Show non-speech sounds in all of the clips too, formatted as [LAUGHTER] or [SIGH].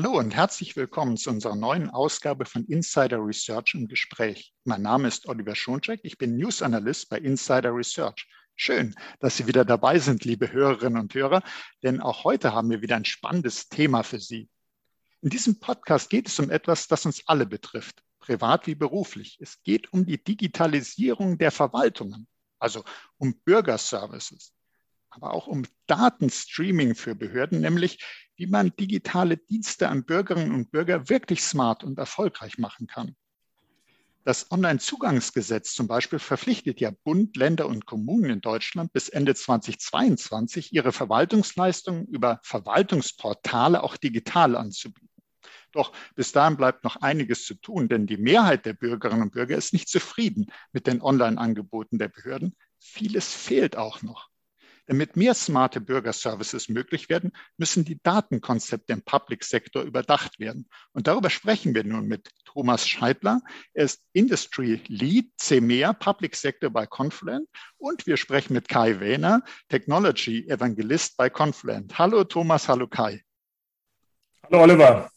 Hallo und herzlich willkommen zu unserer neuen Ausgabe von Insider Research im Gespräch. Mein Name ist Oliver Schoncheck, ich bin News Analyst bei Insider Research. Schön, dass Sie wieder dabei sind, liebe Hörerinnen und Hörer, denn auch heute haben wir wieder ein spannendes Thema für Sie. In diesem Podcast geht es um etwas, das uns alle betrifft, privat wie beruflich. Es geht um die Digitalisierung der Verwaltungen, also um Bürgerservices, aber auch um Datenstreaming für Behörden, nämlich wie man digitale Dienste an Bürgerinnen und Bürger wirklich smart und erfolgreich machen kann. Das Onlinezugangsgesetz zum Beispiel verpflichtet ja Bund, Länder und Kommunen in Deutschland bis Ende 2022 ihre Verwaltungsleistungen über Verwaltungsportale auch digital anzubieten. Doch bis dahin bleibt noch einiges zu tun, denn die Mehrheit der Bürgerinnen und Bürger ist nicht zufrieden mit den Online-Angeboten der Behörden. Vieles fehlt auch noch. Damit mehr smarte Bürgerservices möglich werden, müssen die Datenkonzepte im Public Sector überdacht werden. Und darüber sprechen wir nun mit Thomas Scheidler. Er ist Industry Lead CEMEA Public Sector bei Confluent. Und wir sprechen mit Kai Wehner, Technology Evangelist bei Confluent. Hallo Thomas, hallo Kai. Hallo Oliver.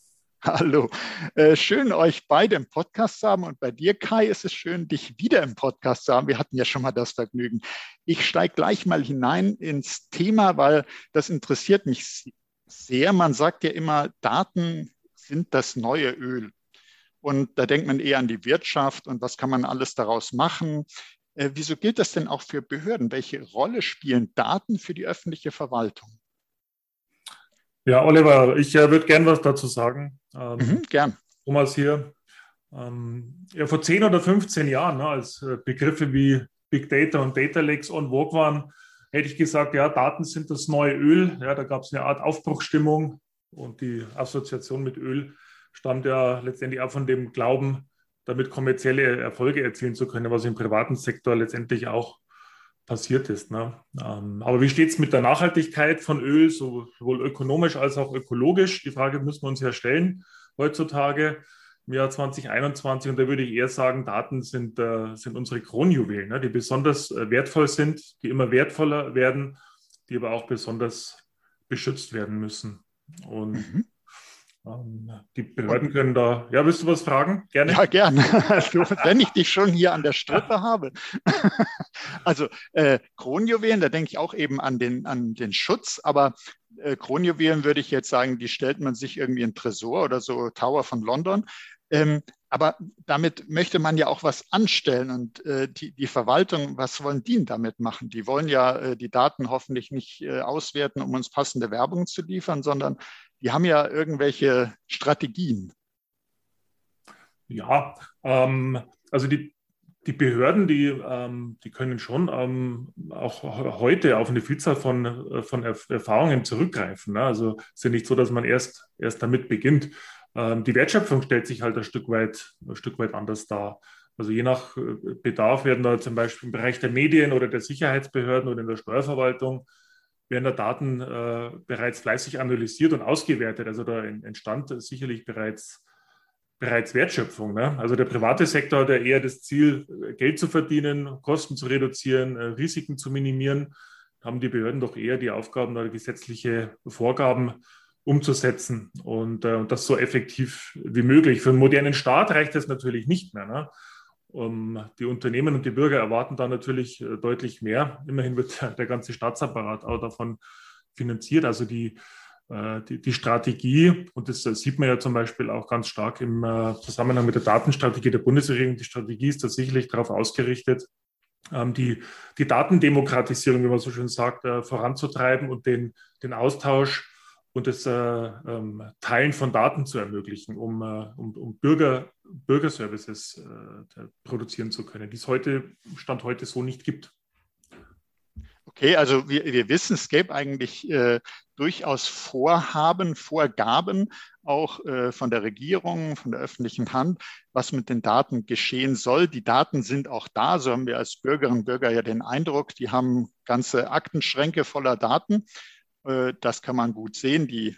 Hallo, äh, schön euch beide im Podcast zu haben und bei dir, Kai, ist es schön, dich wieder im Podcast zu haben. Wir hatten ja schon mal das Vergnügen. Ich steige gleich mal hinein ins Thema, weil das interessiert mich sehr. Man sagt ja immer, Daten sind das neue Öl. Und da denkt man eher an die Wirtschaft und was kann man alles daraus machen. Äh, wieso gilt das denn auch für Behörden? Welche Rolle spielen Daten für die öffentliche Verwaltung? Ja, Oliver, ich äh, würde gern was dazu sagen. Ähm, mhm, gern. Thomas hier. Ähm, ja, vor 10 oder 15 Jahren, ne, als äh, Begriffe wie Big Data und Data Lakes on vogue waren, hätte ich gesagt, ja, Daten sind das neue Öl. Ja, da gab es eine Art Aufbruchstimmung und die Assoziation mit Öl stammt ja letztendlich auch von dem Glauben, damit kommerzielle Erfolge erzielen zu können, was im privaten Sektor letztendlich auch passiert ist. Ne? Ähm, aber wie steht es mit der Nachhaltigkeit von Öl, sowohl ökonomisch als auch ökologisch? Die Frage müssen wir uns ja stellen heutzutage im Jahr 2021. Und da würde ich eher sagen, Daten sind, äh, sind unsere Kronjuwelen, ne? die besonders äh, wertvoll sind, die immer wertvoller werden, die aber auch besonders beschützt werden müssen. Und mhm. Ähm, die Behörden können da. Ja, willst du was fragen? Gerne. Ja, gerne. [LAUGHS] wenn ich dich schon hier an der Strippe habe. [LAUGHS] also äh, Kronjuwelen, da denke ich auch eben an den, an den Schutz, aber äh, Kronjuwelen würde ich jetzt sagen, die stellt man sich irgendwie in Tresor oder so Tower von London. Ähm, aber damit möchte man ja auch was anstellen und äh, die, die Verwaltung, was wollen die damit machen? Die wollen ja äh, die Daten hoffentlich nicht äh, auswerten, um uns passende Werbung zu liefern, sondern die haben ja irgendwelche Strategien. Ja, ähm, also die, die Behörden, die, ähm, die können schon ähm, auch heute auf eine Vielzahl von, von Erfahrungen zurückgreifen. Ne? Also es ist ja nicht so, dass man erst, erst damit beginnt. Ähm, die Wertschöpfung stellt sich halt ein Stück weit, ein Stück weit anders dar. Also je nach äh, Bedarf werden da zum Beispiel im Bereich der Medien oder der Sicherheitsbehörden oder in der Steuerverwaltung werden da Daten äh, bereits fleißig analysiert und ausgewertet. Also da entstand sicherlich bereits, bereits Wertschöpfung. Ne? Also der private Sektor hat ja eher das Ziel, Geld zu verdienen, Kosten zu reduzieren, äh, Risiken zu minimieren. Haben die Behörden doch eher die Aufgaben oder gesetzliche Vorgaben umzusetzen und äh, das so effektiv wie möglich. Für einen modernen Staat reicht das natürlich nicht mehr. Ne? Um, die Unternehmen und die Bürger erwarten da natürlich äh, deutlich mehr. Immerhin wird der, der, ganze Staatsapparat auch davon finanziert. Also die, äh, die, die, Strategie, und das sieht man ja zum Beispiel auch ganz stark im äh, Zusammenhang mit der Datenstrategie der Bundesregierung. Die Strategie ist tatsächlich darauf ausgerichtet, ähm, die, die Datendemokratisierung, wie man so schön sagt, äh, voranzutreiben und den, den Austausch und das äh, ähm, Teilen von Daten zu ermöglichen, um, äh, um, um Bürger, Bürgerservices äh, produzieren zu können, die es heute, Stand heute so nicht gibt. Okay, also wir, wir wissen, es gäbe eigentlich äh, durchaus Vorhaben, Vorgaben auch äh, von der Regierung, von der öffentlichen Hand, was mit den Daten geschehen soll. Die Daten sind auch da, so haben wir als Bürgerinnen und Bürger ja den Eindruck, die haben ganze Aktenschränke voller Daten. Äh, das kann man gut sehen. Die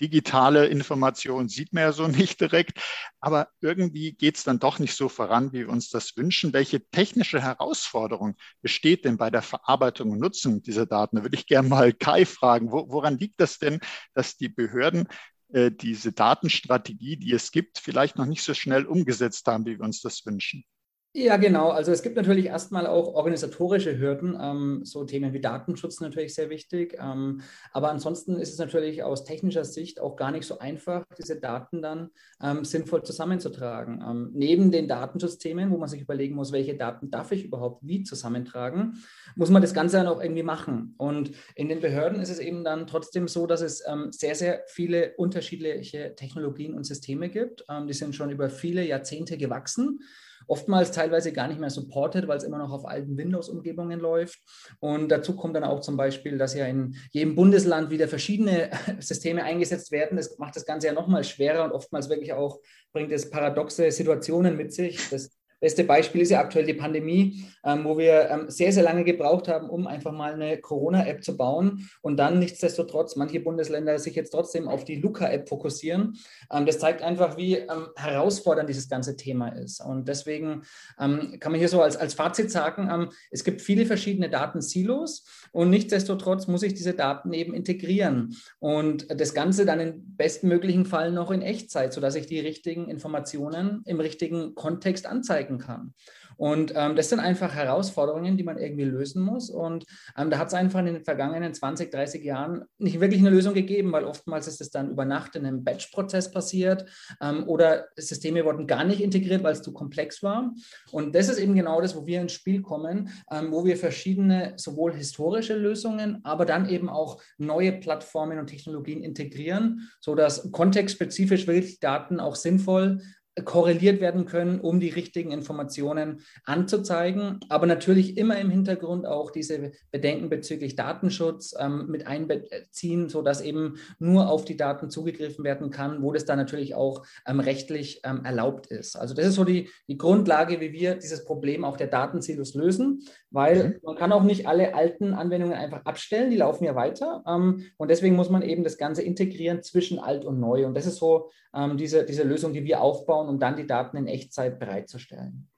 digitale Information sieht man ja so [LAUGHS] nicht direkt, aber irgendwie geht es dann doch nicht so voran, wie wir uns das wünschen. Welche technische Herausforderung besteht denn bei der Verarbeitung und Nutzung dieser Daten? Da würde ich gerne mal Kai fragen, wo, woran liegt das denn, dass die Behörden äh, diese Datenstrategie, die es gibt, vielleicht noch nicht so schnell umgesetzt haben, wie wir uns das wünschen. Ja, genau. Also es gibt natürlich erstmal auch organisatorische Hürden, ähm, so Themen wie Datenschutz natürlich sehr wichtig. Ähm, aber ansonsten ist es natürlich aus technischer Sicht auch gar nicht so einfach, diese Daten dann ähm, sinnvoll zusammenzutragen. Ähm, neben den Datenschutzthemen, wo man sich überlegen muss, welche Daten darf ich überhaupt wie zusammentragen, muss man das Ganze dann auch irgendwie machen. Und in den Behörden ist es eben dann trotzdem so, dass es ähm, sehr, sehr viele unterschiedliche Technologien und Systeme gibt. Ähm, die sind schon über viele Jahrzehnte gewachsen oftmals teilweise gar nicht mehr supported, weil es immer noch auf alten Windows-Umgebungen läuft. Und dazu kommt dann auch zum Beispiel, dass ja in jedem Bundesland wieder verschiedene [LAUGHS] Systeme eingesetzt werden. Das macht das Ganze ja nochmal schwerer und oftmals wirklich auch bringt es paradoxe Situationen mit sich. Das Beste Beispiel ist ja aktuell die Pandemie, ähm, wo wir ähm, sehr, sehr lange gebraucht haben, um einfach mal eine Corona-App zu bauen und dann nichtsdestotrotz manche Bundesländer sich jetzt trotzdem auf die Luca-App fokussieren. Ähm, das zeigt einfach, wie ähm, herausfordernd dieses ganze Thema ist. Und deswegen ähm, kann man hier so als, als Fazit sagen, ähm, es gibt viele verschiedene Datensilos und nichtsdestotrotz muss ich diese Daten eben integrieren und das Ganze dann im bestmöglichen Fall noch in Echtzeit, sodass ich die richtigen Informationen im richtigen Kontext anzeige arbeiten kann. Und ähm, das sind einfach Herausforderungen, die man irgendwie lösen muss. Und ähm, da hat es einfach in den vergangenen 20, 30 Jahren nicht wirklich eine Lösung gegeben, weil oftmals ist es dann über Nacht in einem Batch-Prozess passiert ähm, oder Systeme wurden gar nicht integriert, weil es zu komplex war. Und das ist eben genau das, wo wir ins Spiel kommen, ähm, wo wir verschiedene sowohl historische Lösungen, aber dann eben auch neue Plattformen und Technologien integrieren, sodass kontextspezifisch wirklich Daten auch sinnvoll korreliert werden können, um die richtigen Informationen anzuzeigen. Aber natürlich immer im Hintergrund auch diese Bedenken bezüglich Datenschutz ähm, mit einbeziehen, sodass eben nur auf die Daten zugegriffen werden kann, wo das dann natürlich auch ähm, rechtlich ähm, erlaubt ist. Also das ist so die, die Grundlage, wie wir dieses Problem auch der Datensilos lösen, weil mhm. man kann auch nicht alle alten Anwendungen einfach abstellen, die laufen ja weiter. Ähm, und deswegen muss man eben das Ganze integrieren zwischen alt und neu. Und das ist so ähm, diese, diese Lösung, die wir aufbauen, um dann die Daten in Echtzeit bereitzustellen.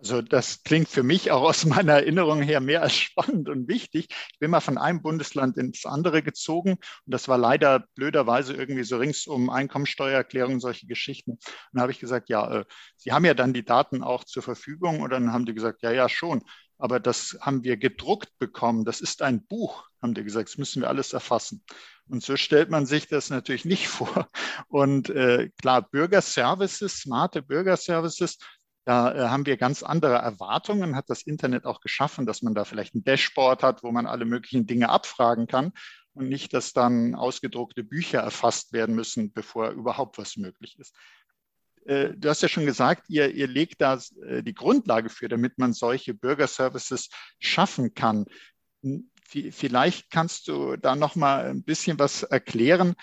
Also das klingt für mich auch aus meiner Erinnerung her mehr als spannend und wichtig. Ich bin mal von einem Bundesland ins andere gezogen und das war leider blöderweise irgendwie so rings um Einkommensteuererklärung und solche Geschichten. Und da habe ich gesagt, ja, äh, Sie haben ja dann die Daten auch zur Verfügung und dann haben die gesagt, ja, ja, schon. Aber das haben wir gedruckt bekommen. Das ist ein Buch, haben die gesagt. Das müssen wir alles erfassen. Und so stellt man sich das natürlich nicht [LAUGHS] vor. Und äh, klar, Bürgerservices, smarte Bürgerservices, da äh, haben wir ganz andere Erwartungen, hat das Internet auch geschaffen, dass man da vielleicht ein Dashboard hat, wo man alle möglichen Dinge abfragen kann und nicht, dass dann ausgedruckte Bücher erfasst werden müssen, bevor überhaupt was möglich ist. Äh, du hast ja schon gesagt, ihr, ihr legt da äh, die Grundlage für, damit man solche Bürgerservices schaffen kann. Vielleicht kannst du da noch mal ein bisschen was erklären.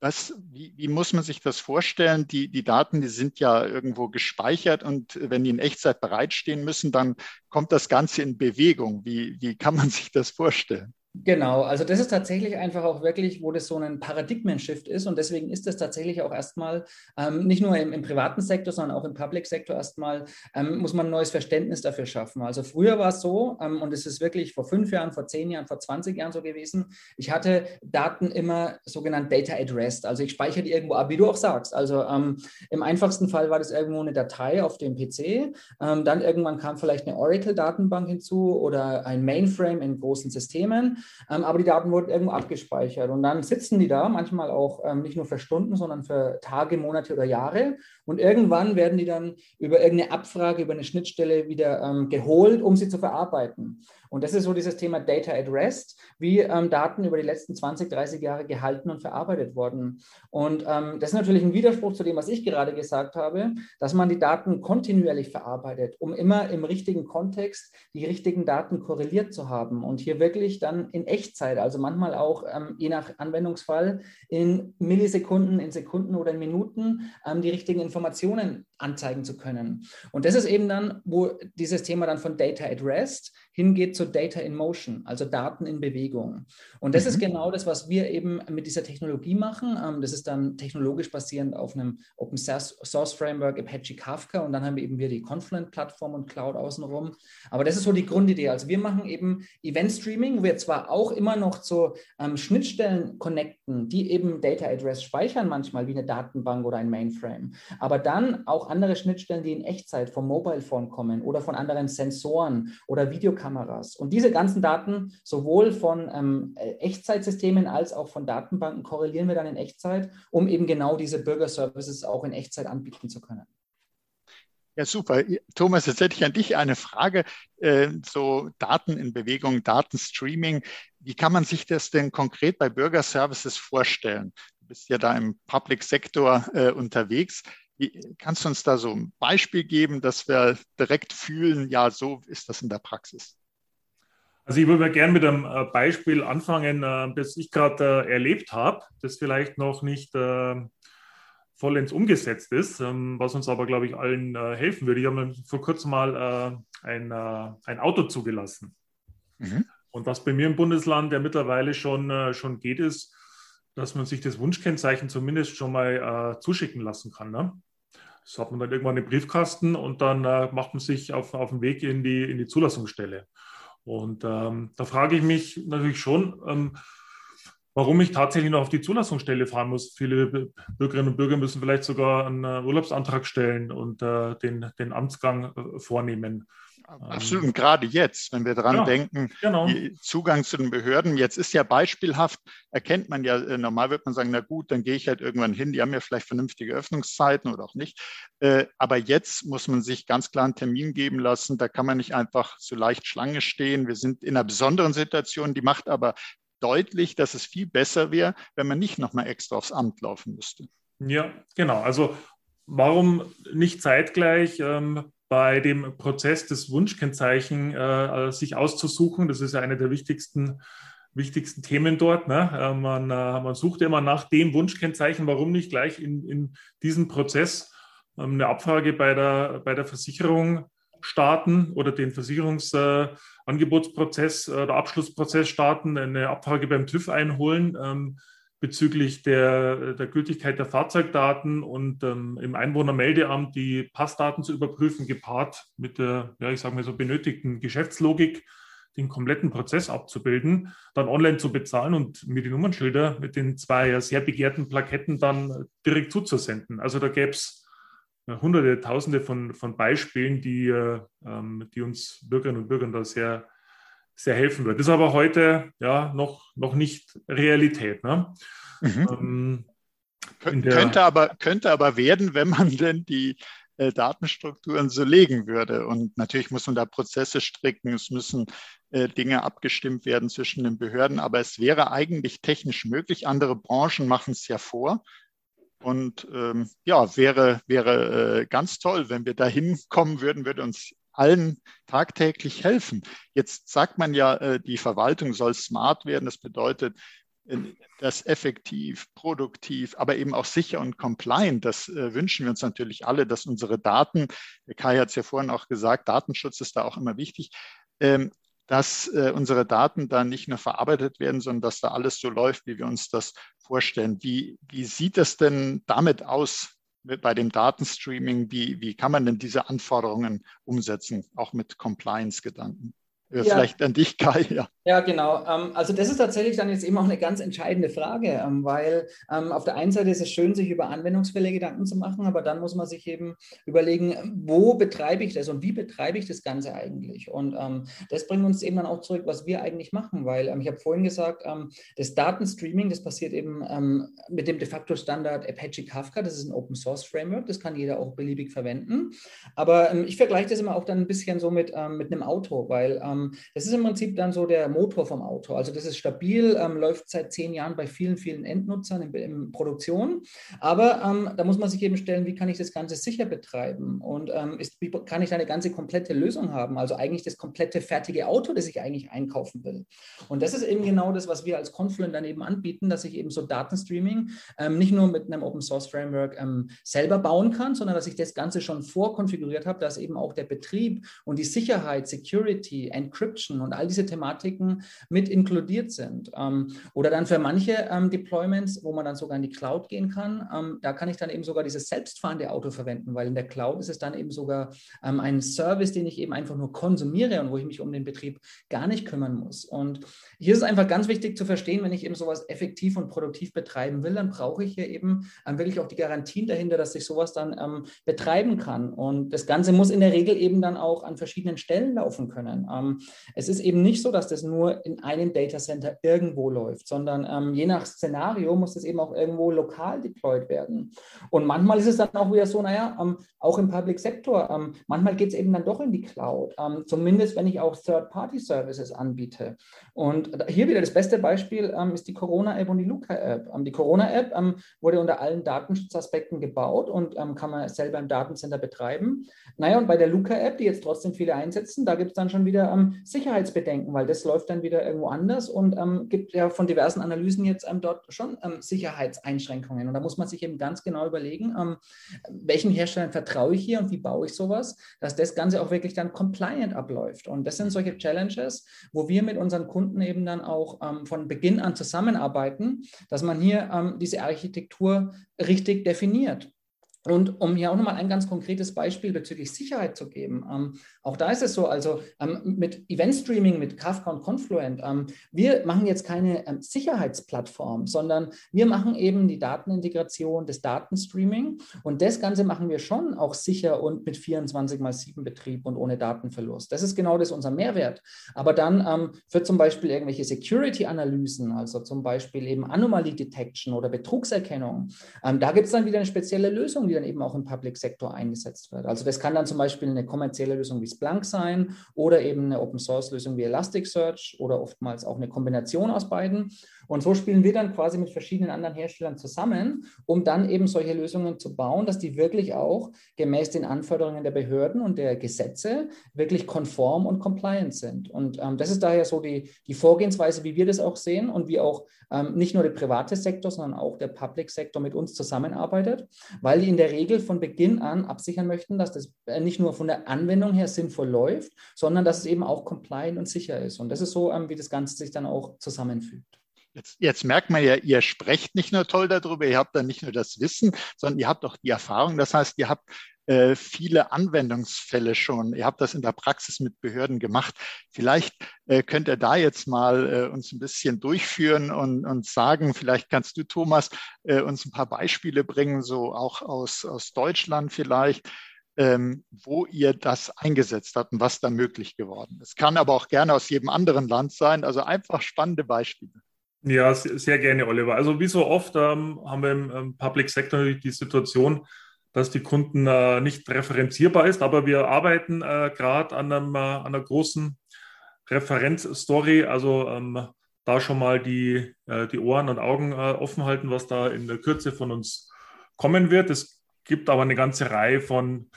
Was, wie, wie, muss man sich das vorstellen? Die, die Daten, die sind ja irgendwo gespeichert und wenn die in Echtzeit bereitstehen müssen, dann kommt das Ganze in Bewegung. Wie, wie kann man sich das vorstellen? Genau, also das ist tatsächlich einfach auch wirklich, wo das so ein Paradigmen-Shift ist und deswegen ist das tatsächlich auch erstmal ähm, nicht nur im, im, privaten Sektor, sondern auch im Public-Sektor erstmal ähm, muss man ein neues Verständnis dafür schaffen. Also früher war es so ähm, und es ist wirklich vor fünf Jahren, vor zehn Jahren, vor 20 Jahren so gewesen, ich hatte Daten immer sogenannt Data at Rest, also ich speichere die irgendwo ab, wie du auch sagst. Also ähm, im einfachsten Fall war das irgendwo eine Datei auf dem PC, ähm, dann irgendwann kam vielleicht eine Oracle-Datenbank hinzu oder ein Mainframe in großen Systemen ähm, aber die Daten wurden irgendwo abgespeichert. Und dann sitzen die da, manchmal auch ähm, nicht nur für Stunden, sondern für Tage, Monate oder Jahre. Und irgendwann werden die dann über irgendeine Abfrage, über eine Schnittstelle wieder ähm, geholt, um sie zu verarbeiten. Und das ist so dieses Thema Data at Rest, wie ähm, Daten über die letzten 20, 30 Jahre gehalten und verarbeitet wurden. Und ähm, das ist natürlich ein Widerspruch zu dem, was ich gerade gesagt habe, dass man die Daten kontinuierlich verarbeitet, um immer im richtigen Kontext die richtigen Daten korreliert zu haben und hier wirklich dann in Echtzeit, also manchmal auch ähm, je nach Anwendungsfall in Millisekunden, in Sekunden oder in Minuten ähm, die richtigen Informationen anzeigen zu können. Und das ist eben dann, wo dieses Thema dann von Data at Rest hingeht zu so Data in Motion, also Daten in Bewegung. Und das mhm. ist genau das, was wir eben mit dieser Technologie machen. Ähm, das ist dann technologisch basierend auf einem Open Source Framework, Apache Kafka und dann haben wir eben wir die Confluent-Plattform und Cloud außenrum. Aber das ist so die Grundidee. Also wir machen eben Event-Streaming, wo wir zwar auch immer noch zu ähm, Schnittstellen connecten, die eben Data Address speichern manchmal wie eine Datenbank oder ein Mainframe, aber dann auch andere Schnittstellen, die in Echtzeit vom Mobile Phone kommen oder von anderen Sensoren oder Videokameras. Und diese ganzen Daten sowohl von ähm, Echtzeitsystemen als auch von Datenbanken korrelieren wir dann in Echtzeit, um eben genau diese Bürger-Services auch in Echtzeit anbieten zu können. Ja, super. Thomas, jetzt hätte ich an dich eine Frage. Äh, so Daten in Bewegung, Datenstreaming. Wie kann man sich das denn konkret bei Bürgerservices vorstellen? Du bist ja da im Public Sektor äh, unterwegs. Wie, kannst du uns da so ein Beispiel geben, dass wir direkt fühlen, ja, so ist das in der Praxis? Also ich würde gerne mit einem äh, Beispiel anfangen, das ich gerade erlebt habe, das vielleicht noch nicht vollends umgesetzt ist, ähm, was uns aber, glaube ich, allen äh, helfen würde. Ich habe vor kurzem mal äh, ein, äh, ein Auto zugelassen. Mhm. Und was bei mir im Bundesland ja mittlerweile schon, äh, schon geht, ist, dass man sich das Wunschkennzeichen zumindest schon mal äh, zuschicken lassen kann. Ne? Das hat man dann irgendwann im Briefkasten und dann äh, macht man sich auf, auf den Weg in die, in die Zulassungsstelle. Und ähm, da frage ich mich natürlich schon, ähm, warum ich tatsächlich noch auf die Zulassungsstelle fahren muss. Viele Bürgerinnen und Bürger müssen vielleicht sogar einen äh, Urlaubsantrag stellen und äh, den, den Amtsgang äh, vornehmen. Absolut, und gerade jetzt, wenn wir daran ja, denken, genau. Zugang zu den Behörden, jetzt ist ja beispielhaft, erkennt man ja, äh, normal wird man sagen, na gut, dann gehe ich halt irgendwann hin, die haben ja vielleicht vernünftige Öffnungszeiten oder auch nicht. Aber jetzt muss man sich ganz klar einen Termin geben lassen, da kann man nicht einfach so leicht Schlange stehen. Wir sind in einer besonderen Situation, die macht aber deutlich, dass es viel besser wäre, wenn man nicht nochmal extra aufs Amt laufen müsste. Ja, genau. Also warum nicht zeitgleich ähm, bei dem Prozess des Wunschkennzeichen äh, sich auszusuchen? Das ist ja eine der wichtigsten wichtigsten Themen dort. Ne? Äh, man, äh, man sucht immer nach dem Wunschkennzeichen. Warum nicht gleich in, in diesem Prozess ähm, eine Abfrage bei der, bei der Versicherung starten oder den Versicherungsangebotsprozess äh, oder Abschlussprozess starten, eine Abfrage beim TÜV einholen ähm, bezüglich der, der Gültigkeit der Fahrzeugdaten und ähm, im Einwohnermeldeamt die Passdaten zu überprüfen, gepaart mit der, ja, ich sage mal so, benötigten Geschäftslogik, den kompletten Prozess abzubilden, dann online zu bezahlen und mir die Nummernschilder mit den zwei sehr begehrten Plaketten dann direkt zuzusenden. Also da gäbe es hunderte, tausende von, von Beispielen, die, äh, ähm, die uns Bürgerinnen und Bürgern da sehr, sehr helfen wird. Das ist aber heute ja noch, noch nicht Realität. Ne? Mhm. Ähm, könnte, aber, könnte aber werden, wenn man [LAUGHS] denn die äh, Datenstrukturen so legen würde. Und natürlich muss man da Prozesse stricken, es müssen äh, Dinge abgestimmt werden zwischen den Behörden, aber es wäre eigentlich technisch möglich. Andere Branchen machen es ja vor. Und ähm, ja, wäre, wäre äh, ganz toll, wenn wir dahin kommen würden, würde uns allen tagtäglich helfen. Jetzt sagt man ja, äh, die Verwaltung soll smart werden. Das bedeutet, äh, das effektiv, produktiv, aber eben auch sicher und compliant. Das äh, wünschen wir uns natürlich alle, dass unsere Daten, Kai hat es ja vorhin auch gesagt, Datenschutz ist da auch immer wichtig, ähm, dass unsere Daten da nicht nur verarbeitet werden, sondern dass da alles so läuft, wie wir uns das vorstellen. Wie, wie sieht es denn damit aus bei dem Datenstreaming? Wie, wie kann man denn diese Anforderungen umsetzen, auch mit Compliance-Gedanken? Äh, ja. Vielleicht an dich, Kai. Ja, ja genau. Ähm, also das ist tatsächlich dann jetzt eben auch eine ganz entscheidende Frage, ähm, weil ähm, auf der einen Seite ist es schön, sich über Anwendungsfälle Gedanken zu machen, aber dann muss man sich eben überlegen, wo betreibe ich das und wie betreibe ich das Ganze eigentlich? Und das bringt uns eben dann auch zurück, was wir eigentlich machen, weil ich habe vorhin gesagt, das Datenstreaming, das passiert eben mit dem de facto Standard Apache Kafka, das ist ein Open Source Framework, das kann jeder auch beliebig verwenden. Aber ich vergleiche das immer auch dann ein bisschen so mit, mit einem Auto, weil das ist im Prinzip dann so der Motor vom Auto. Also das ist stabil, ähm, läuft seit zehn Jahren bei vielen, vielen Endnutzern in, in Produktion. Aber ähm, da muss man sich eben stellen, wie kann ich das Ganze sicher betreiben? Und ähm, ist, wie kann ich da eine ganze komplette Lösung haben? Also eigentlich das komplette fertige Auto, das ich eigentlich einkaufen will. Und das ist eben genau das, was wir als Confluent dann eben anbieten, dass ich eben so Datenstreaming ähm, nicht nur mit einem Open Source Framework ähm, selber bauen kann, sondern dass ich das Ganze schon vorkonfiguriert habe, dass eben auch der Betrieb und die Sicherheit, Security, Encryption und all diese Thematiken mit inkludiert sind. Ähm, oder dann für manche ähm, Deployments, wo man dann sogar in die Cloud gehen kann, ähm, da kann ich dann eben sogar dieses selbstfahrende Auto verwenden, weil in der Cloud ist es dann eben sogar ein Service, den ich eben einfach nur konsumiere und wo ich mich um den Betrieb gar nicht kümmern muss. Und hier ist es einfach ganz wichtig zu verstehen, wenn ich eben sowas effektiv und produktiv betreiben will, dann brauche ich hier eben wirklich auch die Garantien dahinter, dass ich sowas dann betreiben kann. Und das Ganze muss in der Regel eben dann auch an verschiedenen Stellen laufen können. Es ist eben nicht so, dass das nur in einem Datacenter irgendwo läuft, sondern ähm, je nach Szenario muss das eben auch irgendwo lokal deployed werden. Und manchmal ist es dann auch wieder so, naja, ähm, auch im Public Sector, ähm, manchmal geht es eben dann doch in die Cloud, ähm, zumindest wenn ich auch Third-Party-Services anbiete. Und hier wieder das beste Beispiel ähm, ist die Corona-App und die Luca-App. Ähm, die Corona-App wurde unter allen Datenschutzaspekten gebaut und kann man selber im Datencenter betreiben. Naja, und bei der Luca-App, die jetzt trotzdem viele einsetzen, da gibt es dann schon wieder Sicherheitsbedenken, weil das läuft dann wieder irgendwo anders und gibt ja von diversen Analysen jetzt dort schon Sicherheitseinschränkungen. Und da muss man sich eben ganz genau überlegen, ähm, welchen Herstellern vertraue ich hier und wie baue ich sowas, dass das Ganze auch wirklich dann compliant abläuft. Und das sind solche Challenges, wo wir mit unseren Kunden eben dann auch ähm, von Beginn an zusammenarbeiten, dass man hier ähm, diese Architektur richtig definiert. Und um hier auch nochmal ein ganz konkretes Beispiel bezüglich Sicherheit zu geben, ähm, auch da ist es so, also ähm, mit Event Streaming, mit Kafka und Confluent, ähm, wir machen jetzt keine ähm, Sicherheitsplattform, sondern wir machen eben die Datenintegration, das Datenstreaming und das Ganze machen wir schon auch sicher und mit 24 mal 7 Betrieb und ohne Datenverlust. Das ist genau das unser Mehrwert. Aber dann ähm, für zum Beispiel irgendwelche Security-Analysen, also zum Beispiel eben Anomaly Detection oder Betrugserkennung, ähm, da gibt es dann wieder eine spezielle Lösung, die dann eben auch im Public Sektor eingesetzt wird. Also das kann dann zum Beispiel eine kommerzielle Lösung wie Splunk sein oder eben eine Open Source Lösung wie Elasticsearch oder oftmals auch eine Kombination aus beiden. Und so spielen wir dann quasi mit verschiedenen anderen Herstellern zusammen, um dann eben solche Lösungen zu bauen, dass die wirklich auch gemäß den Anforderungen der Behörden und der Gesetze wirklich konform und compliant sind. Und ähm, das ist daher so die, die Vorgehensweise, wie wir das auch sehen und wie auch ähm, nicht nur der private Sektor, sondern auch der Public Sektor mit uns zusammenarbeitet, weil die in der Regel von Beginn an absichern möchten, dass das äh, nicht nur von der Anwendung her sinnvoll läuft, sondern dass es eben auch compliant und sicher ist. Und das ist so, ähm, wie das Ganze sich dann auch zusammenfügt. Jetzt, jetzt, merkt man ja, ihr sprecht nicht nur toll darüber, ihr habt dann nicht nur das Wissen, sondern ihr habt auch die Erfahrung. Das heißt, ihr habt äh, viele Anwendungsfälle schon. Ihr habt das in der Praxis mit Behörden gemacht. Vielleicht äh, könnt ihr da jetzt mal äh, uns ein bisschen durchführen und, und sagen, vielleicht kannst du, Thomas, äh, uns ein paar Beispiele bringen, so auch aus, aus Deutschland vielleicht. Ähm, wo ihr das eingesetzt habt und was da möglich geworden ist. Kann aber auch gerne aus jedem anderen Land sein. Also einfach spannende Beispiele. Ja, sehr gerne, Oliver. Also wie so oft ähm, haben wir im, Public Sector die Situation, dass die Kunden äh, nicht referenzierbar ist, aber wir arbeiten äh, gerade an, äh, an einer großen Referenzstory, also ähm, da schon mal die, äh, die Ohren und Augen äh, offen halten, was da in der Kürze von uns kommen wird. Es gibt aber eine ganze Reihe von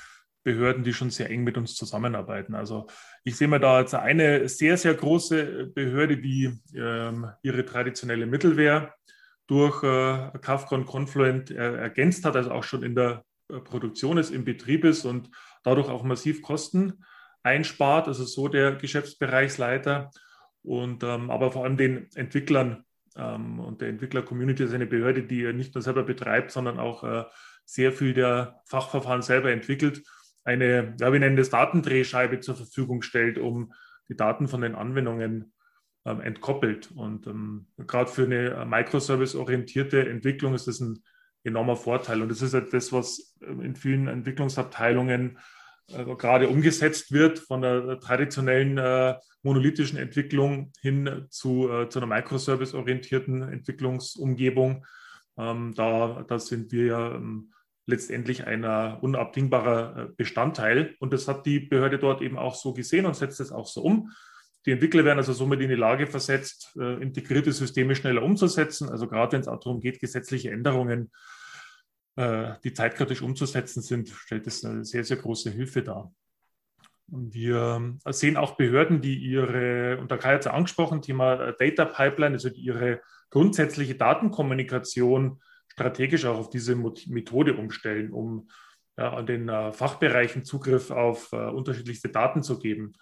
Behörden, die schon sehr eng mit uns zusammenarbeiten. Also ich sehe mir da jetzt eine sehr, sehr große Behörde, die ähm, ihre traditionelle Mittelwehr durch äh, Kafka und Confluent er, ergänzt hat, also auch schon in der äh, Produktion ist, im Betrieb ist und dadurch auch massiv Kosten einspart. Also so der Geschäftsbereichsleiter und ähm, aber vor allem den Entwicklern ähm, und der Entwickler-Community ist eine Behörde, die nicht nur selber betreibt, sondern auch äh, sehr viel der Fachverfahren selber entwickelt eine, ja, wir nennen das Datendrehscheibe zur Verfügung stellt, um die Daten von den Anwendungen ähm, entkoppelt. Und ähm, gerade für eine Microservice-orientierte Entwicklung ist das ein enormer Vorteil. Und das ist halt das, was ähm, in vielen Entwicklungsabteilungen äh, gerade umgesetzt wird, von der traditionellen äh, monolithischen Entwicklung hin zu, äh, zu einer Microservice-orientierten Entwicklungsumgebung. Ähm, da, da sind wir ja ähm, letztendlich ein unabdingbarer äh, Bestandteil. Und das hat die Behörde dort eben auch so gesehen und setzt es auch so um. die Entwickler werden also somit in die Lage versetzt, äh, integrierte Systeme schneller umzusetzen. Also gerade wenn es auch darum geht, gesetzliche Änderungen, äh, die zeitkritisch umzusetzen sind, stellt es eine sehr, sehr große Hilfe dar. Wir sehen auch Behörden, die ihre, und da Kai hat es angesprochen, Thema Data Pipeline, also die ihre grundsätzliche Datenkommunikation strategisch auch auf diese Methode umstellen, um ja, an den äh, Fachbereichen Zugriff auf äh, unterschiedlichste Daten zu geben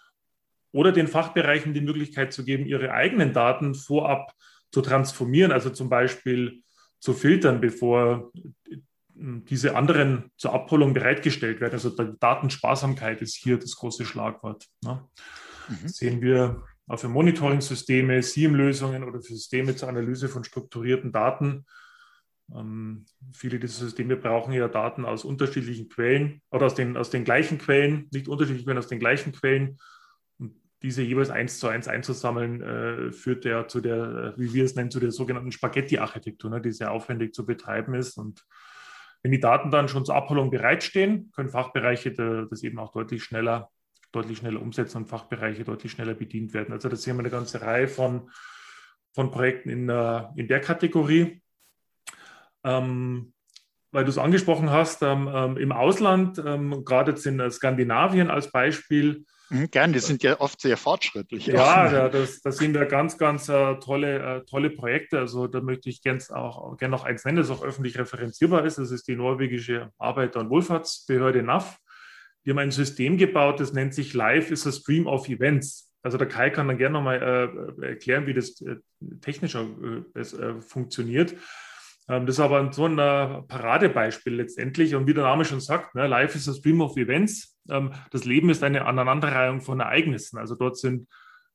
oder den Fachbereichen die Möglichkeit zu geben, ihre eigenen Daten vorab zu transformieren, also zum Beispiel zu filtern, bevor äh, diese anderen zur Abholung bereitgestellt werden. Also die Datensparsamkeit ist hier das große Schlagwort. Ne? Mhm. Sehen wir auch für Monitoring-Systeme, SIEM-Lösungen oder für Systeme zur Analyse von strukturierten Daten. Ähm, viele dieser Systeme brauchen ja Daten aus unterschiedlichen Quellen oder aus den, aus den gleichen Quellen, nicht unterschiedlich, sondern aus den gleichen Quellen diese jeweils eins zu eins einzusammeln, äh, führt ja zu der, wie wir es nennen, zu der sogenannten Spaghetti-Architektur, ne, die sehr aufwendig zu betreiben ist. Und wenn die Daten dann schon zur Abholung bereitstehen, können Fachbereiche das eben auch deutlich schneller, deutlich schneller umsetzen und Fachbereiche deutlich schneller bedient werden. Also das sehen wir eine ganze Reihe von, von Projekten in, äh, in der Kategorie. Ähm, weil du es angesprochen hast, ähm, ähm, im Ausland, ähm, gerade jetzt in Skandinavien als Beispiel, Mhm, gern, die sind ja oft sehr fortschrittlich. Ja, ja das, das sind ja ganz, ganz uh, tolle, uh, tolle Projekte. Also da möchte ich gerne auch gern noch eins nennen, das auch öffentlich referenzierbar ist. Das ist die norwegische Arbeiter- und Wohlfahrtsbehörde NAF. Die haben ein System gebaut, das nennt sich Live is a Stream of Events. Also der Kai kann dann gerne nochmal äh, erklären, wie das äh, technisch äh, funktioniert. Ähm, das ist aber so ein Paradebeispiel letztendlich. Und wie der Name schon sagt, ne, Life is a Stream of Events. Ähm, das Leben ist eine Aneinanderreihung von Ereignissen. Also dort sind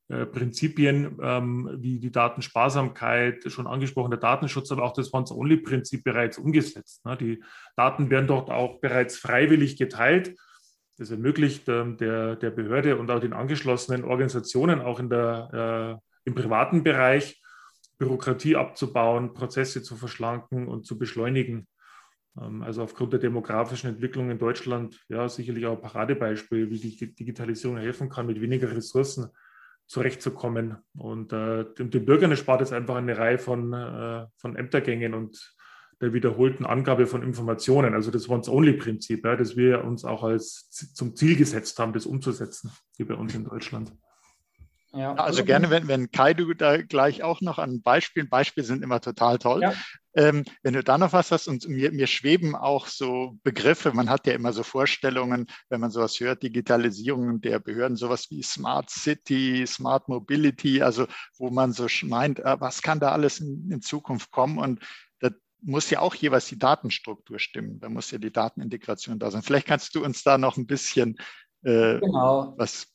äh, Prinzipien ähm, wie die Datensparsamkeit, schon angesprochen, der Datenschutz, aber auch das Once-Only-Prinzip bereits umgesetzt. Ne. Die Daten werden dort auch bereits freiwillig geteilt. Das ermöglicht der, der Behörde und auch den angeschlossenen Organisationen auch in der, äh, im privaten Bereich Bürokratie abzubauen, Prozesse zu verschlanken und zu beschleunigen. Ähm, also aufgrund der demografischen Entwicklung in Deutschland, ja, sicherlich auch ein Paradebeispiel, wie die Digitalisierung helfen kann, mit weniger Ressourcen zurechtzukommen. Und äh, dem, dem Bürgern spart es einfach eine Reihe von, äh, von Ämtergängen und der wiederholten Angabe von Informationen, also das Once-Only-Prinzip, ja, das wir uns auch als zum Ziel gesetzt haben, das umzusetzen, hier bei uns in Deutschland. Ja, also gerne, wenn, wenn Kai, du da gleich auch noch an Beispielen, Beispiele sind immer total toll. Ja. Ähm, wenn du da noch was hast und mir, mir schweben auch so Begriffe, man hat ja immer so Vorstellungen, wenn man sowas hört, Digitalisierung der Behörden, sowas wie Smart City, Smart Mobility, also wo man so meint, äh, was kann da alles in, in Zukunft kommen und da muss ja auch jeweils die Datenstruktur stimmen, da muss ja die Datenintegration da sein. Vielleicht kannst du uns da noch ein bisschen äh, genau. was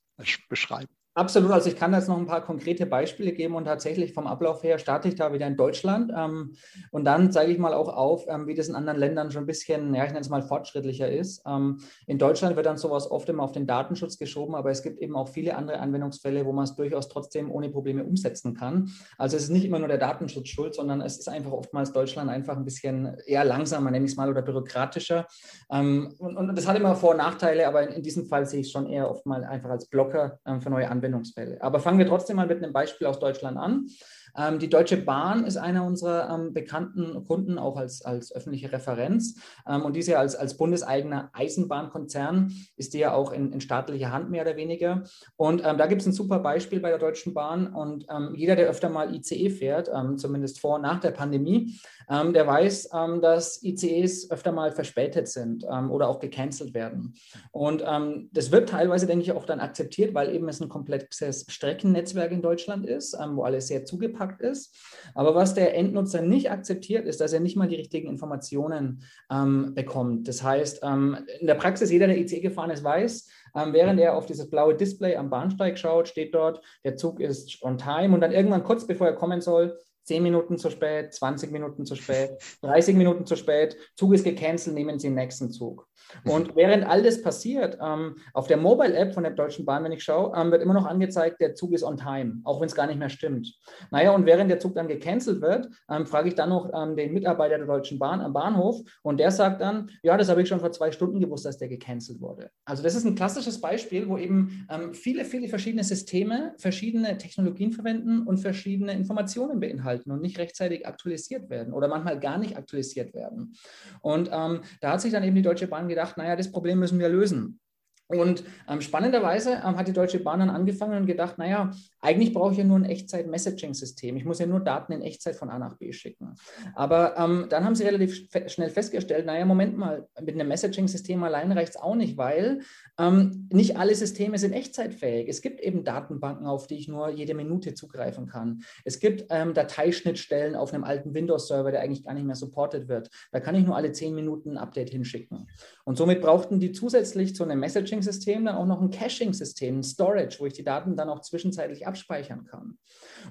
beschreiben. Absolut, also ich kann jetzt noch ein paar konkrete Beispiele geben und tatsächlich vom Ablauf her starte ich da wieder in Deutschland ähm, und dann zeige ich mal auch auf, ähm, wie das in anderen Ländern schon ein bisschen, ja, ich nenne es mal fortschrittlicher ist. Ähm, in Deutschland wird dann sowas oft immer auf den Datenschutz geschoben, aber es gibt eben auch viele andere Anwendungsfälle, wo man es durchaus trotzdem ohne Probleme umsetzen kann. Also es ist nicht immer nur der Datenschutz schuld, sondern es ist einfach oftmals Deutschland einfach ein bisschen eher langsamer, nenne ich es mal, oder bürokratischer. Ähm, und, und, das hat immer Vor- und Nachteile, aber in, in diesem Fall sehe ich es schon eher oft mal einfach als Blocker ähm, für neue Anwendungen. Anwendungsfälle. Aber fangen wir trotzdem mal mit einem Beispiel aus Deutschland an. Ähm, die Deutsche Bahn ist einer unserer ähm, bekannten Kunden, auch als, als öffentliche Referenz. Ähm, und diese als, als bundeseigener Eisenbahnkonzern ist die ja auch in, in staatlicher Hand mehr oder weniger. Und ähm, da gibt es ein super Beispiel bei der Deutschen Bahn. Und ähm, jeder, der öfter mal ICE fährt, ähm, zumindest vor und nach der Pandemie, der weiß, dass ICEs öfter mal verspätet sind oder auch gecancelt werden. Und das wird teilweise, denke ich, auch dann akzeptiert, weil eben es ein komplexes Streckennetzwerk in Deutschland ist, wo alles sehr zugepackt ist. Aber was der Endnutzer nicht akzeptiert, ist, dass er nicht mal die richtigen Informationen ähm, bekommt. Das heißt, ähm, in der Praxis, jeder, der ICE gefahren ist, weiß, ähm, während er auf dieses blaue Display am Bahnsteig schaut, steht dort, der Zug ist on time und dann irgendwann kurz bevor er kommen soll, 10 Minuten zu spät, 20 Minuten zu spät, 30 Minuten zu spät, Zug ist gecancelt, nehmen Sie den nächsten Zug. Und während all das passiert, ähm, auf der Mobile-App von der Deutschen Bahn, wenn ich schaue, ähm, wird immer noch angezeigt, der Zug ist on time, auch wenn es gar nicht mehr stimmt. Naja, und während der Zug dann gecancelt wird, ähm, frage ich dann noch ähm, den Mitarbeiter der Deutschen Bahn am Bahnhof und der sagt dann, ja, das habe ich schon vor zwei Stunden gewusst, dass der gecancelt wurde. Also das ist ein klassisches Beispiel, wo eben ähm, viele, viele verschiedene Systeme verschiedene Technologien verwenden und verschiedene Informationen beinhalten und nicht rechtzeitig aktualisiert werden oder manchmal gar nicht aktualisiert werden. Und ähm, da hat sich dann eben die Deutsche Bahn gedacht, naja, das Problem müssen wir lösen. Und ähm, spannenderweise ähm, hat die Deutsche Bahn dann angefangen und gedacht, naja, eigentlich brauche ich ja nur ein Echtzeit-Messaging-System. Ich muss ja nur Daten in Echtzeit von A nach B schicken. Aber ähm, dann haben sie relativ schnell festgestellt, naja, Moment mal, mit einem Messaging-System allein reicht es auch nicht, weil ähm, nicht alle Systeme sind echtzeitfähig. Es gibt eben Datenbanken, auf die ich nur jede Minute zugreifen kann. Es gibt ähm, Dateischnittstellen auf einem alten Windows-Server, der eigentlich gar nicht mehr supported wird. Da kann ich nur alle zehn Minuten ein Update hinschicken. Und somit brauchten die zusätzlich zu einem Messaging-System dann auch noch ein Caching-System, ein Storage, wo ich die Daten dann auch zwischenzeitlich abspeichern kann.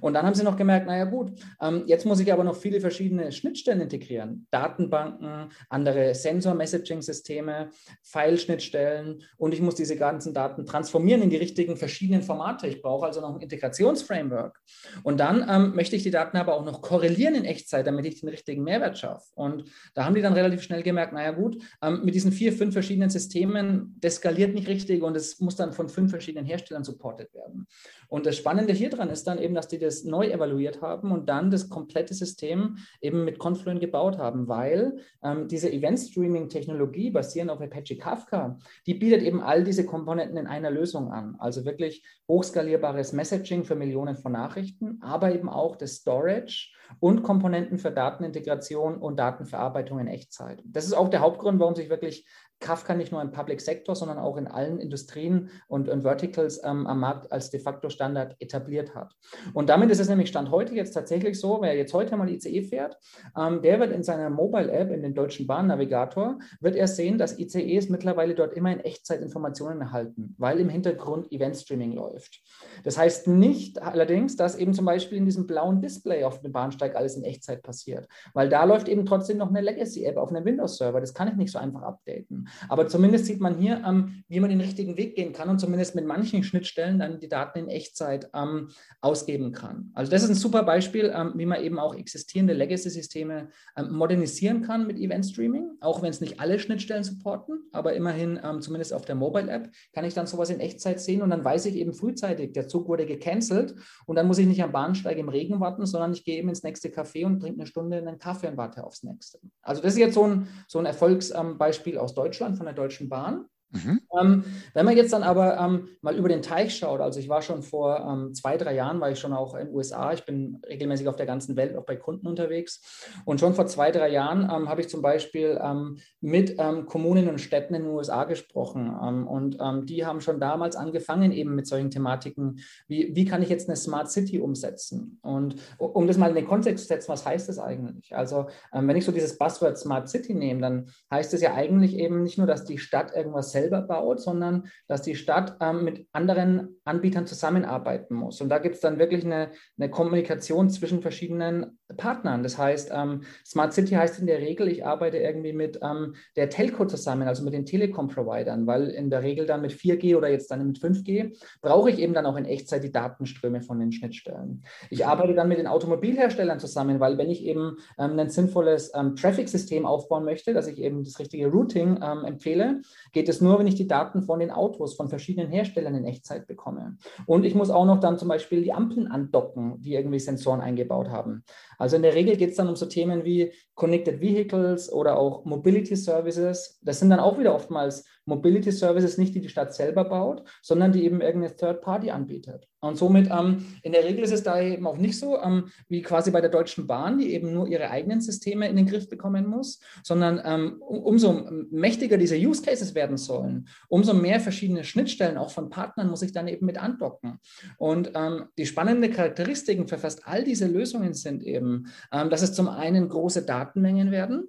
Und dann haben sie noch gemerkt, naja gut, ähm, jetzt muss ich aber noch viele verschiedene Schnittstellen integrieren. Datenbanken, andere Sensor-Messaging-Systeme, File-Schnittstellen und ich muss diese ganzen Daten transformieren in die richtigen verschiedenen Formate. Ich brauche also noch ein Integrationsframework. Und dann ähm, möchte ich die Daten aber auch noch korrelieren in Echtzeit, damit ich den richtigen Mehrwert schaffe. Und da haben die dann relativ schnell gemerkt, naja gut, ähm, mit diesen vier, fünf verschiedenen Systemen, das skaliert nicht richtig und es muss dann von fünf verschiedenen Herstellern supportet werden. Und das Spannende hier dran ist dann eben, dass die das neu evaluiert haben und dann das komplette System eben mit Confluent gebaut haben, weil ähm, diese Event-Streaming-Technologie basierend auf Apache Kafka, die bietet eben all diese Komponenten in einer Lösung an. Also wirklich hochskalierbares Messaging für Millionen von Nachrichten, aber eben auch das Storage und Komponenten für Datenintegration und Datenverarbeitung in Echtzeit. Das ist auch der Hauptgrund, warum sich wirklich Kafka nicht nur im Public Sector, sondern auch in allen Industrien und, und Verticals ähm, am Markt als de facto Standard etabliert hat. Und damit ist es nämlich Stand heute jetzt tatsächlich so, wer jetzt heute mal ICE fährt, ähm, der wird in seiner Mobile App, in den deutschen Bahnnavigator, wird er sehen, dass ICEs mittlerweile dort immer in Echtzeit Informationen erhalten, weil im Hintergrund Event Streaming läuft. Das heißt nicht allerdings, dass eben zum Beispiel in diesem blauen Display auf dem Bahnsteig alles in Echtzeit passiert, weil da läuft eben trotzdem noch eine Legacy-App auf einem Windows-Server. Das kann ich nicht so einfach updaten. Aber zumindest sieht man hier, ähm, wie man den richtigen Weg gehen kann und zumindest mit manchen Schnittstellen dann die Daten in Echtzeit ähm, ausgeben kann. Also das ist ein super Beispiel, ähm, wie man eben auch existierende Legacy-Systeme ähm, modernisieren kann mit Event Streaming, auch wenn es nicht alle Schnittstellen supporten, aber immerhin ähm, zumindest auf der Mobile-App kann ich dann sowas in Echtzeit sehen und dann weiß ich eben frühzeitig, der Zug wurde gecancelt und dann muss ich nicht am Bahnsteig im Regen warten, sondern ich gehe eben ins nächste Café und trinke eine Stunde einen Kaffee und warte aufs nächste. Also das ist jetzt so ein, so ein Erfolgsbeispiel aus Deutschland. Deutschland von der Deutschen Bahn. Mhm. Ähm, wenn man jetzt dann aber ähm, mal über den Teich schaut, also ich war schon vor ähm, zwei, drei Jahren, war ich schon auch in den USA, ich bin regelmäßig auf der ganzen Welt auch bei Kunden unterwegs und schon vor zwei, drei Jahren ähm, habe ich zum Beispiel ähm, mit ähm, Kommunen und Städten in den USA gesprochen und die haben schon damals angefangen eben mit solchen Thematiken, wie, wie kann ich jetzt eine Smart City umsetzen und um das mal in den Kontext zu setzen, was heißt das eigentlich? Also wenn ich so dieses Buzzword Smart City nehme, dann heißt es ja eigentlich eben nicht nur, dass die Stadt irgendwas selbst selber baut, sondern dass die Stadt ähm, mit anderen Anbietern zusammenarbeiten muss. Und da gibt es dann wirklich eine, eine, Kommunikation zwischen verschiedenen Partnern. Das heißt, ähm, Smart City heißt in der Regel, ich arbeite irgendwie mit ähm, der Telco zusammen, also mit den Telekom-Providern, weil in der Regel dann mit 4G oder jetzt dann mit 5G brauche ich eben dann auch in Echtzeit die Datenströme von den Schnittstellen. Ich arbeite dann mit den Automobilherstellern zusammen, weil wenn ich eben ähm, ein sinnvolles ähm, Traffic-System aufbauen möchte, dass ich eben das richtige Routing ähm, empfehle, geht es nur nur, wenn ich die Daten von den Autos von verschiedenen Herstellern in Echtzeit bekomme. Und ich muss auch noch dann zum Beispiel die Ampeln andocken, die irgendwie Sensoren eingebaut haben. Also in der Regel geht es dann um so Themen wie Connected Vehicles oder auch Mobility Services. Das sind dann auch wieder oftmals Mobility Services nicht, die die Stadt selber baut, sondern die eben irgendeine Third Party anbietet. Und somit ähm, in der Regel ist es da eben auch nicht so, ähm, wie quasi bei der Deutschen Bahn, die eben nur ihre eigenen Systeme in den Griff bekommen muss, sondern ähm, umso mächtiger diese Use Cases werden sollen, umso mehr verschiedene Schnittstellen auch von Partnern muss ich dann eben mit andocken. Und ähm, die spannenden Charakteristiken für fast all diese Lösungen sind eben, ähm, dass es zum einen große Datenmengen werden,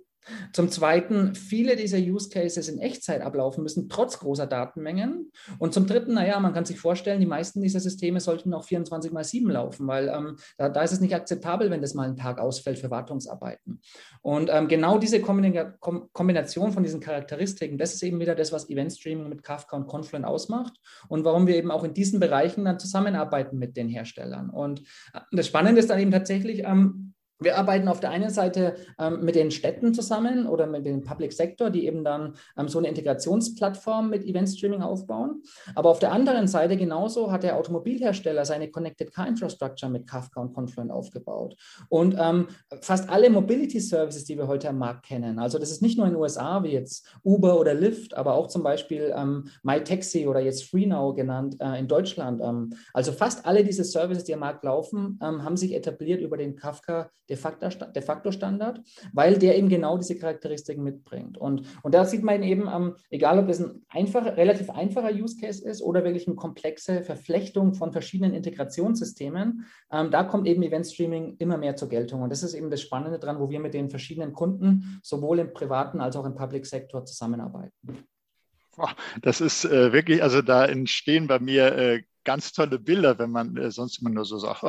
Zum Zweiten, viele dieser Use Cases in Echtzeit ablaufen müssen, trotz großer Datenmengen. Und zum Dritten, naja, man kann sich vorstellen, die meisten dieser Systeme sollten auch 24 mal 7 laufen, weil ähm, da, da, ist es nicht akzeptabel, wenn das mal einen Tag ausfällt für Wartungsarbeiten. Und ähm, genau diese Kombination von diesen Charakteristiken, das ist eben wieder das, was Event Streaming mit Kafka und Confluent ausmacht und warum wir eben auch in diesen Bereichen dann zusammenarbeiten mit den Herstellern. Und äh, das Spannende ist dann eben tatsächlich, ähm, wir arbeiten auf der einen Seite ähm, mit den Städten zusammen oder mit dem Public Sector, die eben dann ähm, so eine Integrationsplattform mit Event Streaming aufbauen. Aber auf der anderen Seite genauso hat der Automobilhersteller seine Connected Car Infrastructure mit Kafka und Confluent aufgebaut. Und ähm, fast alle Mobility Services, die wir heute am Markt kennen, also das ist nicht nur in den USA wie jetzt Uber oder Lyft, aber auch zum Beispiel ähm, MyTaxi oder jetzt FreeNow genannt äh, in Deutschland. Ähm, also fast alle diese Services, die am Markt laufen, ähm, haben sich etabliert über den Kafka de facto, Standard, weil der eben genau diese Charakteristiken mitbringt. Und, und da sieht man eben, ähm, egal ob es ein einfacher, relativ einfacher Use Case ist oder wirklich eine komplexe Verflechtung von verschiedenen Integrationssystemen, ähm, da kommt eben Event Streaming immer mehr zur Geltung. Und das ist eben das Spannende dran, wo wir mit den verschiedenen Kunden sowohl im privaten als auch im Public Sektor zusammenarbeiten. Das ist äh, wirklich, also da entstehen bei mir äh, ganz tolle Bilder, wenn man äh, sonst immer nur so sagt,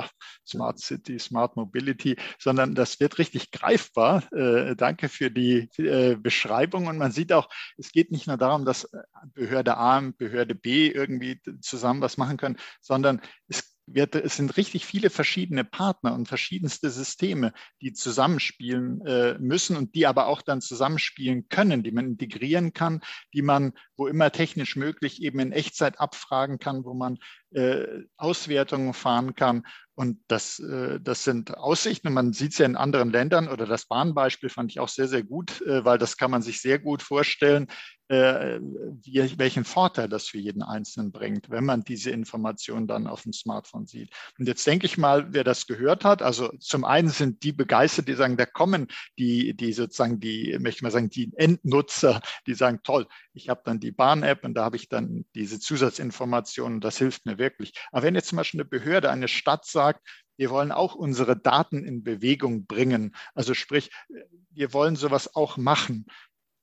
Smart City, Smart Mobility, sondern das wird richtig greifbar. Äh, danke für die äh, Beschreibung. Und man sieht auch, es geht nicht nur darum, dass Behörde A und Behörde B irgendwie zusammen was machen können, sondern es wird, es sind richtig viele verschiedene Partner und verschiedenste Systeme, die zusammenspielen äh, müssen und die aber auch dann zusammenspielen können, die man integrieren kann, die man, wo immer technisch möglich, eben in Echtzeit abfragen kann, wo man äh, Auswertungen fahren kann. Und das, äh, das sind Aussichten. Man sieht es ja in anderen Ländern oder das Bahnbeispiel fand ich auch sehr, sehr gut, äh, weil das kann man sich sehr gut vorstellen, welchen Vorteil das für jeden Einzelnen bringt, wenn man diese Informationen dann auf dem Smartphone sieht. Und jetzt denke ich mal, wer das gehört hat, also zum einen sind die begeistert, die sagen, da kommen die, die sozusagen die, möchte ich mal sagen, die Endnutzer, die sagen, toll, ich habe dann die Bahn-App und da habe ich dann diese Zusatzinformationen, das hilft mir wirklich. Aber wenn jetzt zum Beispiel eine Behörde, eine Stadt sagt, wir wollen auch unsere Daten in Bewegung bringen. Also sprich, wir wollen sowas auch machen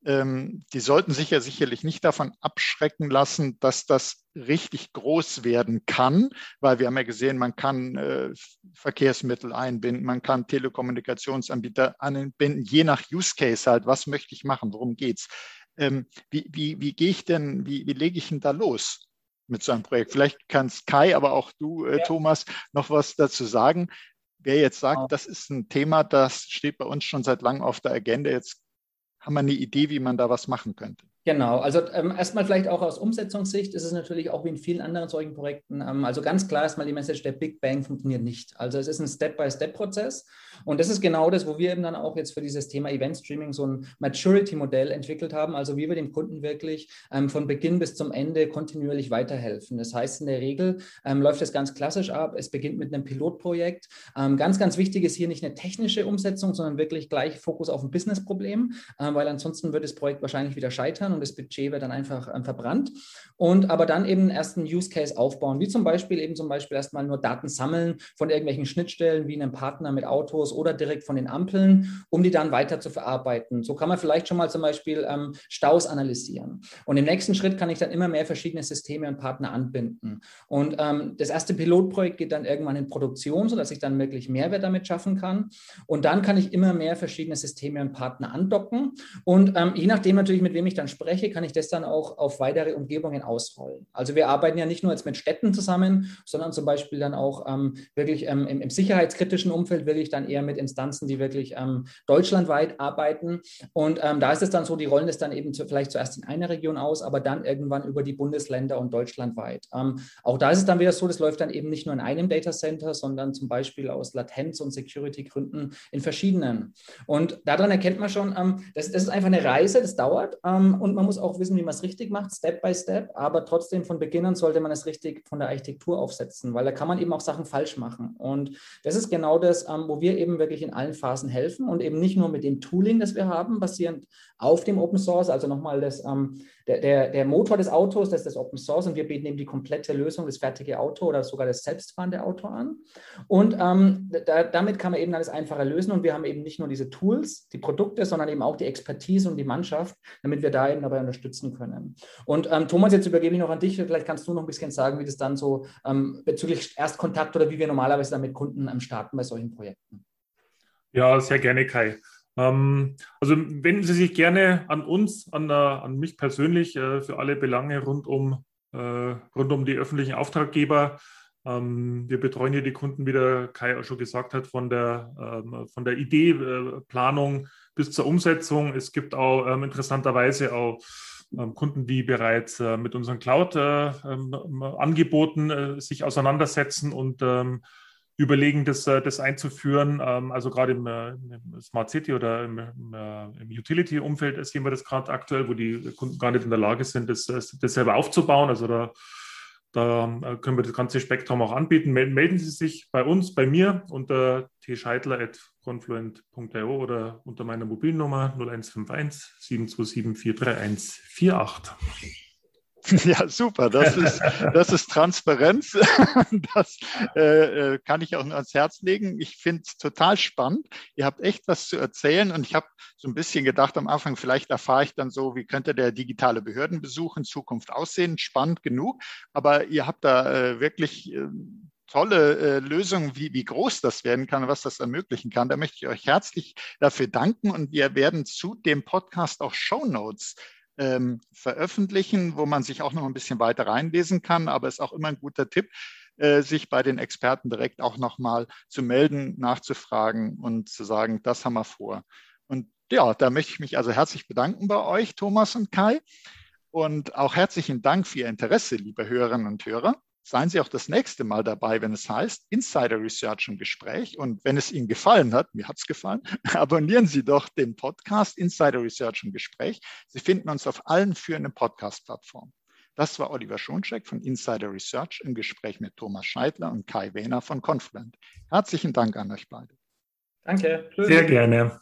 die sollten sich ja sicherlich nicht davon abschrecken lassen, dass das richtig groß werden kann, weil wir haben ja gesehen, man kann äh, Verkehrsmittel einbinden, man kann Telekommunikationsanbieter einbinden, je nach Use Case halt, was möchte ich machen, worum geht's. Ähm, wie, wie, wie gehe ich denn, wie, wie lege ich denn da los? mit so einem Projekt. Vielleicht kannst Kai, aber auch du, äh, ja. Thomas, noch was dazu sagen. Wer jetzt sagt, das ist ein Thema, das steht bei uns schon seit langem auf der Agenda, jetzt haben wir eine Idee, wie man da was machen könnte. Genau, also ähm, erstmal vielleicht auch aus Umsetzungssicht ist es natürlich auch wie in vielen anderen solchen Projekten, ähm, also ganz klar ist mal die Message, der Big Bang funktioniert nicht. Also es ist ein Step-by-Step-Prozess und das ist genau das, wo wir eben dann auch jetzt für dieses Thema Event Streaming so ein Maturity-Modell entwickelt haben, also wie wir dem Kunden wirklich ähm, von Beginn bis zum Ende kontinuierlich weiterhelfen. Das heißt, in der Regel ähm, läuft das ganz klassisch ab, es beginnt mit einem Pilotprojekt. Ähm, ganz, ganz wichtig ist hier nicht eine technische Umsetzung, sondern wirklich gleich Fokus auf ein Business-Problem, äh, weil ansonsten wird das Projekt wahrscheinlich wieder scheitern und das Budget wird dann einfach ähm, verbrannt. Und aber dann eben erst einen Use Case aufbauen, wie zum Beispiel eben zum Beispiel erstmal nur Daten sammeln von irgendwelchen Schnittstellen wie einem Partner mit Autos oder direkt von den Ampeln, um die dann weiter zu verarbeiten. So kann man vielleicht schon mal zum Beispiel ähm, Staus analysieren. Und im nächsten Schritt kann ich dann immer mehr verschiedene Systeme und Partner anbinden. Und ähm, das erste Pilotprojekt geht dann irgendwann in Produktion, sodass ich dann wirklich Mehrwert damit schaffen kann. Und dann kann ich immer mehr verschiedene Systeme und Partner andocken. Und ähm, je nachdem natürlich, mit wem ich dann spreche, spreche, kann ich das dann auch auf weitere Umgebungen ausrollen. Also wir arbeiten ja nicht nur jetzt mit Städten zusammen, sondern zum Beispiel dann auch ähm, wirklich ähm, im, im, sicherheitskritischen Umfeld wirklich dann eher mit Instanzen, die wirklich ähm, deutschlandweit arbeiten. Und ähm, da ist es dann so, die rollen es dann eben zu, vielleicht zuerst in einer Region aus, aber dann irgendwann über die Bundesländer und deutschlandweit. Ähm, auch da ist es dann wieder so, das läuft dann eben nicht nur in einem Data Center, sondern zum Beispiel aus Latenz- und Security-Gründen in verschiedenen. Und daran erkennt man schon, ähm, das, das, ist einfach eine Reise, das dauert. und und man muss auch wissen, wie man es richtig macht, Step by Step, aber trotzdem von Beginn an sollte man es richtig von der Architektur aufsetzen, weil da kann man eben auch Sachen falsch machen. Und das ist genau das, ähm, wo wir eben wirklich in allen Phasen helfen und eben nicht nur mit dem Tooling, das wir haben, basierend auf dem Open Source, also nochmal das, ähm, der, der, der Motor des Autos, das ist das Open Source und wir bieten eben die komplette Lösung, das fertige Auto oder sogar das selbstfahrende Auto an. Und ähm, da, damit kann man eben alles einfacher lösen und wir haben eben nicht nur diese Tools, die Produkte, sondern eben auch die Expertise und die Mannschaft, damit wir da eben dabei unterstützen können. Und ähm, Thomas, jetzt übergebe ich noch an dich, vielleicht kannst du noch ein bisschen sagen, wie das dann so ähm, bezüglich Erstkontakt oder wie wir normalerweise dann mit Kunden ähm, starten bei solchen Projekten. Ja, sehr gerne, Kai. Ähm, also wenden Sie sich gerne an uns, an, äh, an mich persönlich äh, für alle Belange rund um, äh, rund um die öffentlichen Auftraggeber. Ähm, wir betreuen hier die Kunden, wie der Kai auch schon gesagt hat, von der, ähm, von der Idee, Planung bis zur Umsetzung. Es gibt auch interessanterweise auch Kunden, die bereits mit unseren Cloud-Angeboten sich auseinandersetzen und überlegen, das, äh, das einzuführen. Ähm, also gerade im, äh, im Smart City oder im, im Utility-Umfeld sehen wir das gerade aktuell, wo die Kunden gar nicht in der Lage sind, das, das selber aufzubauen. Also da, da äh, können wir das ganze Spektrum auch anbieten. Melden Sie sich bei uns, bei mir unter tscheidler.confluent.io oder unter meiner Mobilnummer 0151 727 431 48. [LAUGHS] Ja, super. Das ist, das ist Transparenz. [LAUGHS] Das äh, äh, kann ich auch nur ans Herz legen. Ich finde es total spannend. Ihr habt echt was zu erzählen und ich habe so ein bisschen gedacht am Anfang, vielleicht erfahre ich dann so, wie könnte der digitale Behördenbesuch in Zukunft aussehen. Spannend genug. Aber ihr habt da äh, wirklich äh, tolle äh, Lösungen, wie, wie groß das werden kann, was das ermöglichen kann. Da möchte ich euch herzlich dafür danken und wir werden zu dem Podcast auch Show Notes ähm, veröffentlichen, wo man sich auch noch ein bisschen weiter reinlesen kann. Aber es ist auch immer ein guter Tipp, äh, sich bei den Experten direkt auch nochmal zu melden, nachzufragen und zu sagen, das haben wir vor. Und ja, da möchte ich mich also herzlich bedanken bei euch, Thomas und Kai. Und auch herzlichen Dank für Ihr Interesse, liebe Hörerinnen und Hörer. Seien Sie auch das nächste Mal dabei, wenn es heißt Insider Research im Gespräch. Und wenn es Ihnen gefallen hat, mir hat es gefallen, [LAUGHS] abonnieren Sie doch den Podcast Insider Research im Gespräch. Sie finden uns auf allen führenden Podcast-Plattformen. Das war Oliver Schoncheck von Insider Research im Gespräch mit Thomas Scheidler und Kai Wehner von Confluent. Herzlichen Dank an euch beide. Danke. Sehr gerne.